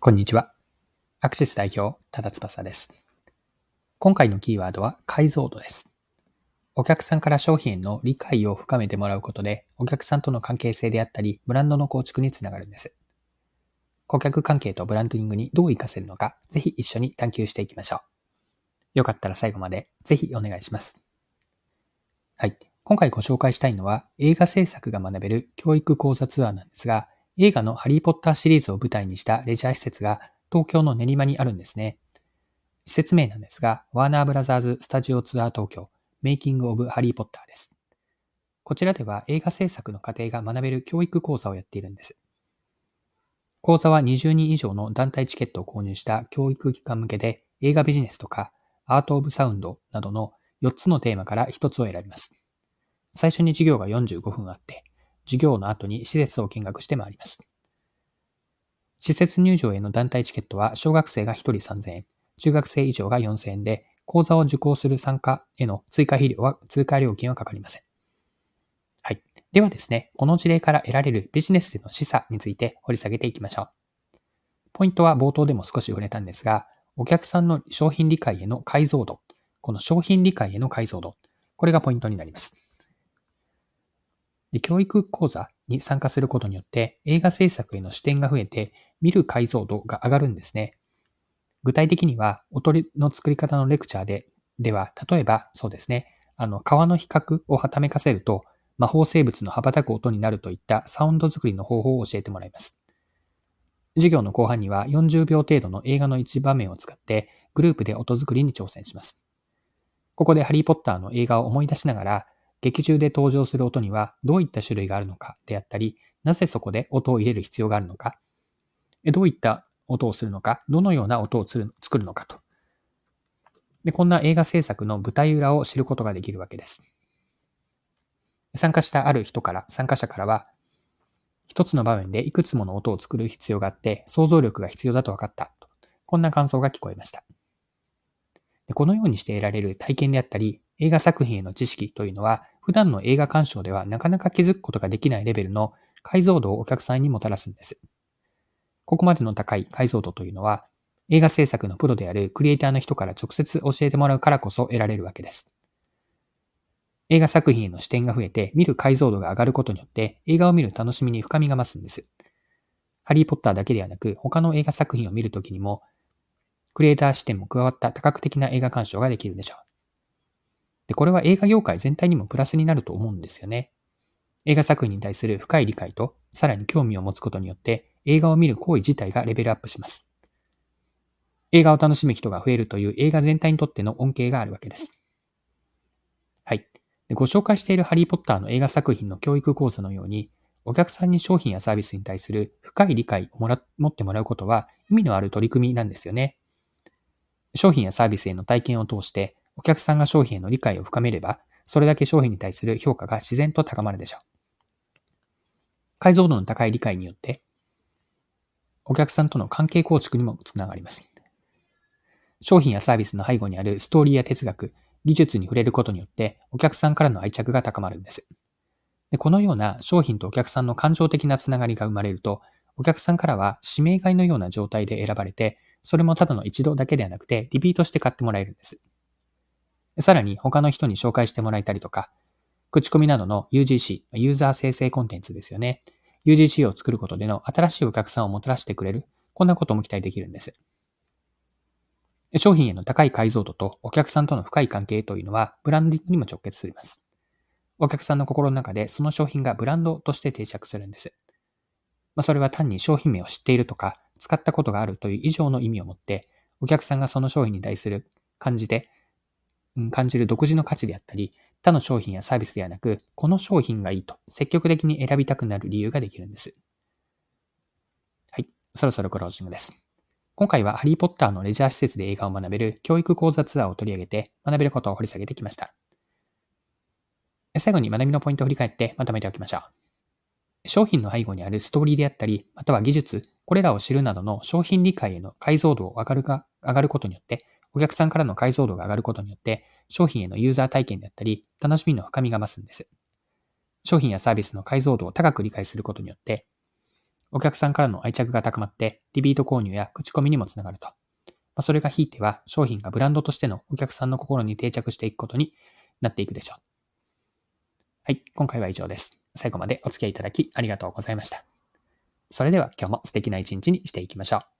こんにちは。アクシス代表、ただ翼です。今回のキーワードは解像度です。お客さんから商品への理解を深めてもらうことで、お客さんとの関係性であったり、ブランドの構築につながるんです。顧客関係とブランディングにどう活かせるのか、ぜひ一緒に探求していきましょう。よかったら最後までぜひお願いします。はい。今回ご紹介したいのは、映画制作が学べる教育講座ツアーなんですが、映画のハリーポッターシリーズを舞台にしたレジャー施設が東京の練馬にあるんですね。施設名なんですが、ワーナーブラザーズスタジオツアー東京メイキングオブハリーポッターです。こちらでは映画制作の過程が学べる教育講座をやっているんです。講座は20人以上の団体チケットを購入した教育機関向けで映画ビジネスとかアートオブサウンドなどの4つのテーマから1つを選びます。最初に授業が45分あって、授業の後に施設を見学して回ります。施設入場への団体チケットは小学生が1人3000円、中学生以上が4000円で、講座を受講する参加への追加費料は、追加料金はかかりません。はい。ではですね、この事例から得られるビジネスでの示唆について掘り下げていきましょう。ポイントは冒頭でも少し触れたんですが、お客さんの商品理解への解像度、この商品理解への解像度、これがポイントになります。で教育講座に参加することによって映画制作への視点が増えて見る解像度が上がるんですね。具体的には、音の作り方のレクチャーで、では、例えば、そうですね、あの、川の比較をはためかせると、魔法生物の羽ばたく音になるといったサウンド作りの方法を教えてもらいます。授業の後半には40秒程度の映画の一場面を使ってグループで音作りに挑戦します。ここでハリーポッターの映画を思い出しながら劇中で登場する音にはどういった種類があるのかであったり、なぜそこで音を入れる必要があるのか、どういった音をするのか、どのような音を作るのかと。で、こんな映画制作の舞台裏を知ることができるわけです。参加したある人から、参加者からは、一つの場面でいくつもの音を作る必要があって、想像力が必要だと分かった。こんな感想が聞こえました。でこのようにして得られる体験であったり、映画作品への知識というのは、普段の映画鑑賞ではなかなか気づくことができないレベルの解像度をお客さんにもたらすんです。ここまでの高い解像度というのは、映画制作のプロであるクリエイターの人から直接教えてもらうからこそ得られるわけです。映画作品への視点が増えて見る解像度が上がることによって映画を見る楽しみに深みが増すんです。ハリーポッターだけではなく他の映画作品を見るときにもクリエイター視点も加わった多角的な映画鑑賞ができるでしょう。で、これは映画業界全体にもプラスになると思うんですよね。映画作品に対する深い理解と、さらに興味を持つことによって、映画を見る行為自体がレベルアップします。映画を楽しむ人が増えるという映画全体にとっての恩恵があるわけです。はい。ご紹介しているハリーポッターの映画作品の教育講座のように、お客さんに商品やサービスに対する深い理解をもら持ってもらうことは意味のある取り組みなんですよね。商品やサービスへの体験を通してお客さんが商品への理解を深めれば、それだけ商品に対する評価が自然と高まるでしょう。解像度の高い理解によって、お客さんとの関係構築にもつながります。商品やサービスの背後にあるストーリーや哲学、技術に触れることによって、お客さんからの愛着が高まるんです。でこのような商品とお客さんの感情的なつながりが生まれると、お客さんからは指名買いのような状態で選ばれて、それもただの一度だけではなくて、リピートして買ってもらえるんです。さらに他の人に紹介してもらえたりとか、口コミなどの UGC、ユーザー生成コンテンツですよね。UGC を作ることでの新しいお客さんをもたらしてくれる、こんなことも期待できるんです。商品への高い解像度とお客さんとの深い関係というのはブランディングにも直結します。お客さんの心の中でその商品がブランドとして定着するんです。まあ、それは単に商品名を知っているとか、使ったことがあるという以上の意味を持って、お客さんがその商品に対する感じで感じる独自の価値であったり、他の商品やサービスではなく、この商品がいいと積極的に選びたくなる理由ができるんです。はい。そろそろクロージングです。今回はハリーポッターのレジャー施設で映画を学べる教育講座ツアーを取り上げて学べることを掘り下げてきました。最後に学びのポイントを振り返ってまとめておきましょう。商品の背後にあるストーリーであったり、または技術、これらを知るなどの商品理解への解像度を上がるが上がることによって、お客さんからの解像度が上がることによって、商品へのユーザー体験であったり、楽しみの深みが増すんです。商品やサービスの解像度を高く理解することによって、お客さんからの愛着が高まって、リピート購入や口コミにもつながると。まあ、それがひいては商品がブランドとしてのお客さんの心に定着していくことになっていくでしょう。はい、今回は以上です。最後までお付き合いいただきありがとうございました。それでは今日も素敵な一日にしていきましょう。